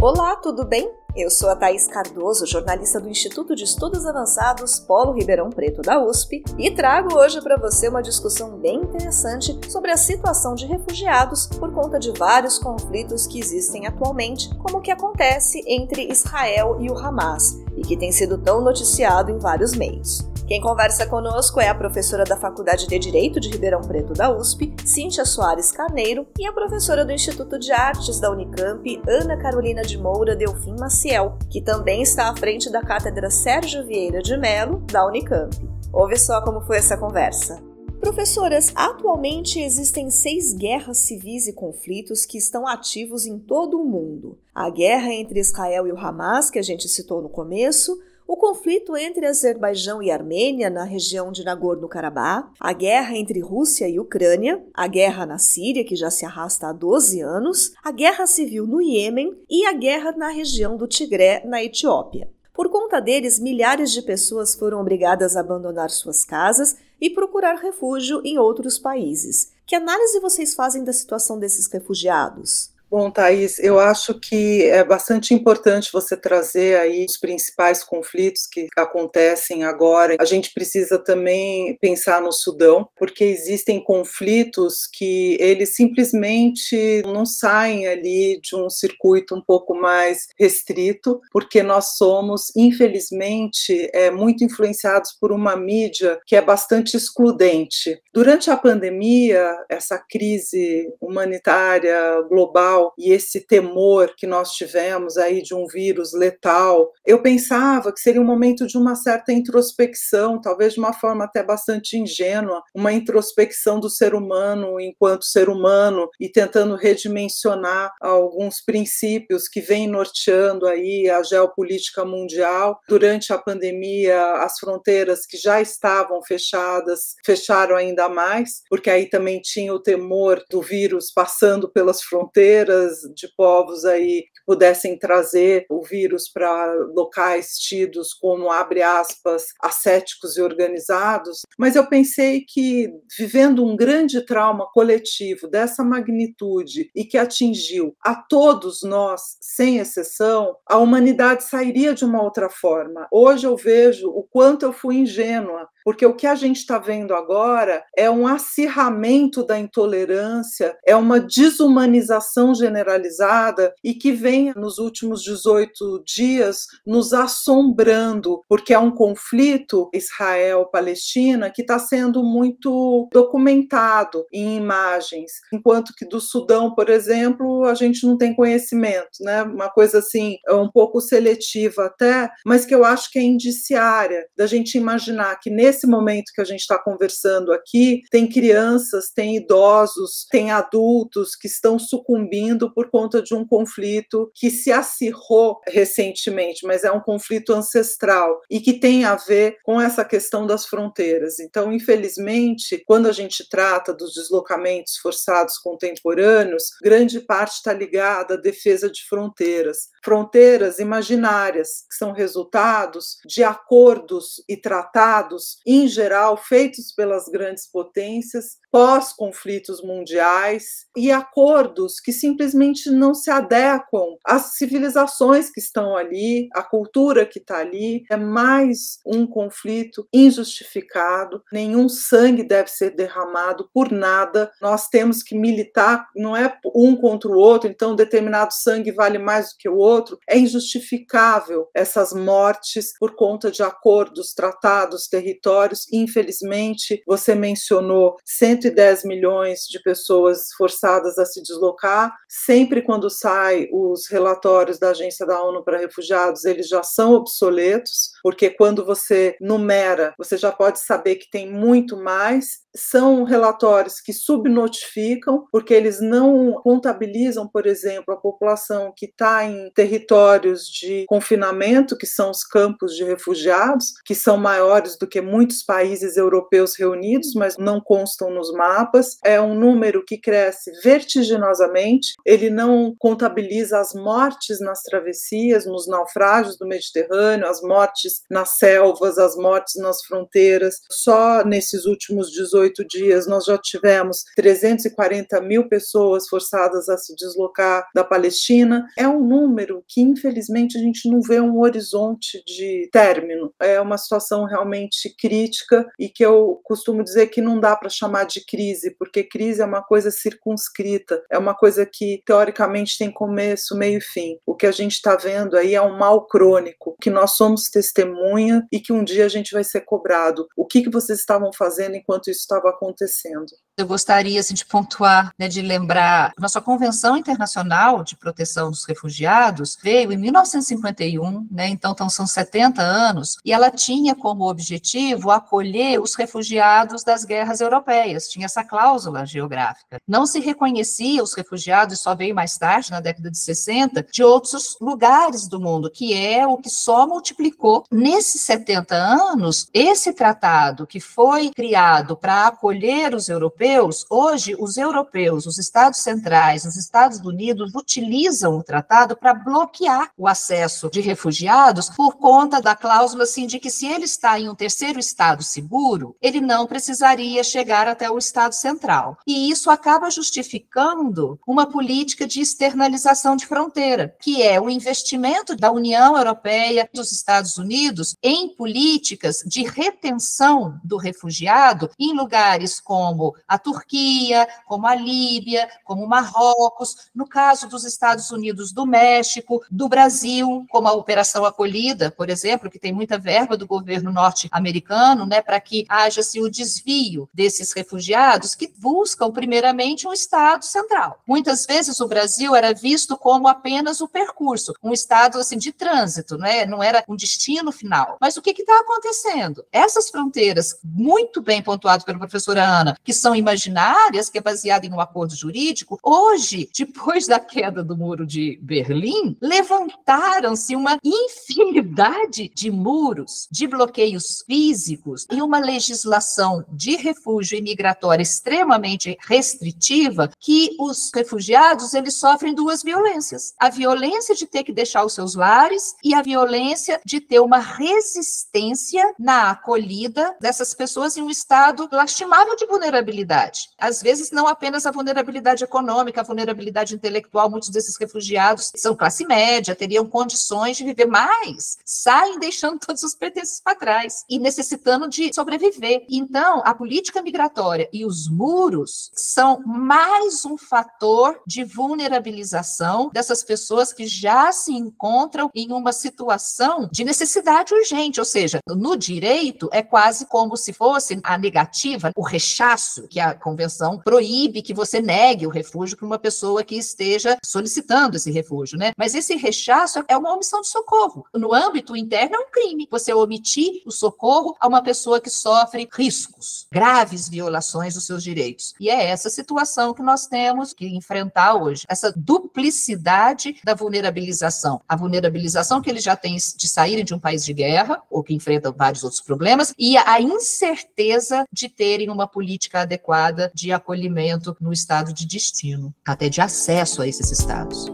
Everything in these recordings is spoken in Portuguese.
Olá, tudo bem? Eu sou a Thaís Cardoso, jornalista do Instituto de Estudos Avançados Polo Ribeirão Preto da USP, e trago hoje para você uma discussão bem interessante sobre a situação de refugiados por conta de vários conflitos que existem atualmente, como o que acontece entre Israel e o Hamas, e que tem sido tão noticiado em vários meios. Quem conversa conosco é a professora da Faculdade de Direito de Ribeirão Preto da USP, Cíntia Soares Carneiro, e a professora do Instituto de Artes da Unicamp, Ana Carolina de Moura Delfim Maciel, que também está à frente da Cátedra Sérgio Vieira de Melo, da Unicamp. Ouve só como foi essa conversa. Professoras, atualmente existem seis guerras civis e conflitos que estão ativos em todo o mundo. A guerra entre Israel e o Hamas, que a gente citou no começo, o conflito entre Azerbaijão e Armênia na região de Nagorno-Karabakh, a guerra entre Rússia e Ucrânia, a guerra na Síria, que já se arrasta há 12 anos, a guerra civil no Iêmen e a guerra na região do Tigré, na Etiópia. Por conta deles, milhares de pessoas foram obrigadas a abandonar suas casas e procurar refúgio em outros países. Que análise vocês fazem da situação desses refugiados? Bom, Thaís, eu acho que é bastante importante você trazer aí os principais conflitos que acontecem agora. A gente precisa também pensar no Sudão, porque existem conflitos que eles simplesmente não saem ali de um circuito um pouco mais restrito, porque nós somos, infelizmente, é, muito influenciados por uma mídia que é bastante excludente. Durante a pandemia, essa crise humanitária global, e esse temor que nós tivemos aí de um vírus letal, eu pensava que seria um momento de uma certa introspecção, talvez de uma forma até bastante ingênua, uma introspecção do ser humano enquanto ser humano e tentando redimensionar alguns princípios que vêm norteando aí a geopolítica mundial. Durante a pandemia, as fronteiras que já estavam fechadas fecharam ainda mais, porque aí também tinha o temor do vírus passando pelas fronteiras de povos aí que pudessem trazer o vírus para locais tidos como, abre aspas, ascéticos e organizados. Mas eu pensei que, vivendo um grande trauma coletivo dessa magnitude e que atingiu a todos nós, sem exceção, a humanidade sairia de uma outra forma. Hoje eu vejo o quanto eu fui ingênua porque o que a gente está vendo agora é um acirramento da intolerância, é uma desumanização generalizada e que vem nos últimos 18 dias nos assombrando, porque é um conflito Israel-Palestina que está sendo muito documentado em imagens, enquanto que do Sudão, por exemplo, a gente não tem conhecimento, né? Uma coisa assim, é um pouco seletiva até, mas que eu acho que é indiciária da gente imaginar que nesse nesse momento que a gente está conversando aqui, tem crianças, tem idosos, tem adultos que estão sucumbindo por conta de um conflito que se acirrou recentemente, mas é um conflito ancestral e que tem a ver com essa questão das fronteiras. Então, infelizmente, quando a gente trata dos deslocamentos forçados contemporâneos, grande parte está ligada à defesa de fronteiras. Fronteiras imaginárias, que são resultados de acordos e tratados em geral, feitos pelas grandes potências, pós-conflitos mundiais e acordos que simplesmente não se adequam às civilizações que estão ali, à cultura que está ali. É mais um conflito injustificado, nenhum sangue deve ser derramado por nada. Nós temos que militar, não é um contra o outro, então determinado sangue vale mais do que o outro. É injustificável essas mortes por conta de acordos, tratados, territórios. Infelizmente, você mencionou 110 milhões de pessoas forçadas a se deslocar. Sempre quando sai os relatórios da Agência da ONU para Refugiados, eles já são obsoletos, porque quando você numera, você já pode saber que tem muito mais. São relatórios que subnotificam, porque eles não contabilizam, por exemplo, a população que está em territórios de confinamento, que são os campos de refugiados, que são maiores do que muito muitos países europeus reunidos, mas não constam nos mapas. É um número que cresce vertiginosamente. Ele não contabiliza as mortes nas travessias, nos naufrágios do Mediterrâneo, as mortes nas selvas, as mortes nas fronteiras. Só nesses últimos 18 dias nós já tivemos 340 mil pessoas forçadas a se deslocar da Palestina. É um número que, infelizmente, a gente não vê um horizonte de término. É uma situação realmente crítica e que eu costumo dizer que não dá para chamar de crise, porque crise é uma coisa circunscrita, é uma coisa que teoricamente tem começo, meio e fim. O que a gente está vendo aí é um mal crônico, que nós somos testemunha e que um dia a gente vai ser cobrado. O que, que vocês estavam fazendo enquanto isso estava acontecendo? Eu gostaria assim, de pontuar, né, de lembrar, nossa Convenção Internacional de Proteção dos Refugiados veio em 1951, né, então, então são 70 anos, e ela tinha como objetivo acolher os refugiados das guerras europeias, tinha essa cláusula geográfica. Não se reconhecia os refugiados, só veio mais tarde, na década de 60, de outros lugares do mundo, que é o que só multiplicou. Nesses 70 anos, esse tratado que foi criado para acolher os europeus, europeus, hoje, os europeus, os Estados centrais, os Estados Unidos utilizam o tratado para bloquear o acesso de refugiados por conta da cláusula assim, de que se ele está em um terceiro estado seguro, ele não precisaria chegar até o estado central. E isso acaba justificando uma política de externalização de fronteira, que é o investimento da União Europeia dos Estados Unidos em políticas de retenção do refugiado em lugares como a Turquia, como a Líbia, como Marrocos, no caso dos Estados Unidos, do México, do Brasil, como a Operação Acolhida, por exemplo, que tem muita verba do governo norte-americano, né, para que haja-se o desvio desses refugiados que buscam primeiramente um Estado central. Muitas vezes o Brasil era visto como apenas o percurso, um Estado assim de trânsito, né, não era um destino final. Mas o que está acontecendo? Essas fronteiras, muito bem pontuado pela professora Ana, que são imaginárias, que é baseada em um acordo jurídico, hoje, depois da queda do muro de Berlim, levantaram-se uma infinidade de muros, de bloqueios físicos e uma legislação de refúgio imigratório extremamente restritiva que os refugiados eles sofrem duas violências: a violência de ter que deixar os seus lares e a violência de ter uma resistência na acolhida dessas pessoas em um estado lastimável de vulnerabilidade vulnerabilidade. Às vezes, não apenas a vulnerabilidade econômica, a vulnerabilidade intelectual, muitos desses refugiados são classe média, teriam condições de viver mais, saem deixando todos os pertences para trás e necessitando de sobreviver. Então, a política migratória e os muros são mais um fator de vulnerabilização dessas pessoas que já se encontram em uma situação de necessidade urgente, ou seja, no direito é quase como se fosse a negativa, o rechaço que a a convenção proíbe que você negue o refúgio para uma pessoa que esteja solicitando esse refúgio, né? Mas esse rechaço é uma omissão de socorro. No âmbito interno é um crime você omitir o socorro a uma pessoa que sofre riscos, graves violações dos seus direitos. E é essa situação que nós temos que enfrentar hoje, essa duplicidade da vulnerabilização. A vulnerabilização que eles já têm de saírem de um país de guerra, ou que enfrentam vários outros problemas, e a incerteza de terem uma política adequada adequada de acolhimento no estado de destino, até de acesso a esses estados.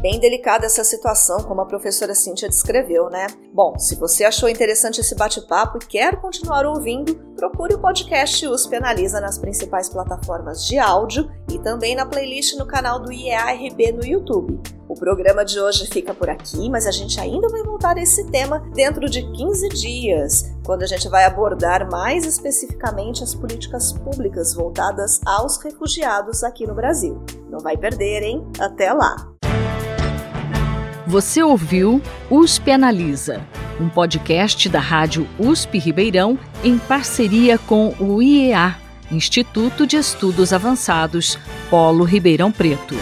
Bem delicada essa situação, como a professora Cíntia descreveu, né? Bom, se você achou interessante esse bate-papo e quer continuar ouvindo, procure o podcast USP Analisa nas principais plataformas de áudio e também na playlist no canal do IEARB no YouTube. Programa de hoje fica por aqui, mas a gente ainda vai voltar a esse tema dentro de 15 dias, quando a gente vai abordar mais especificamente as políticas públicas voltadas aos refugiados aqui no Brasil. Não vai perder, hein? Até lá! Você ouviu USP Analisa, um podcast da Rádio USP Ribeirão em parceria com o IEA, Instituto de Estudos Avançados, Polo Ribeirão Preto.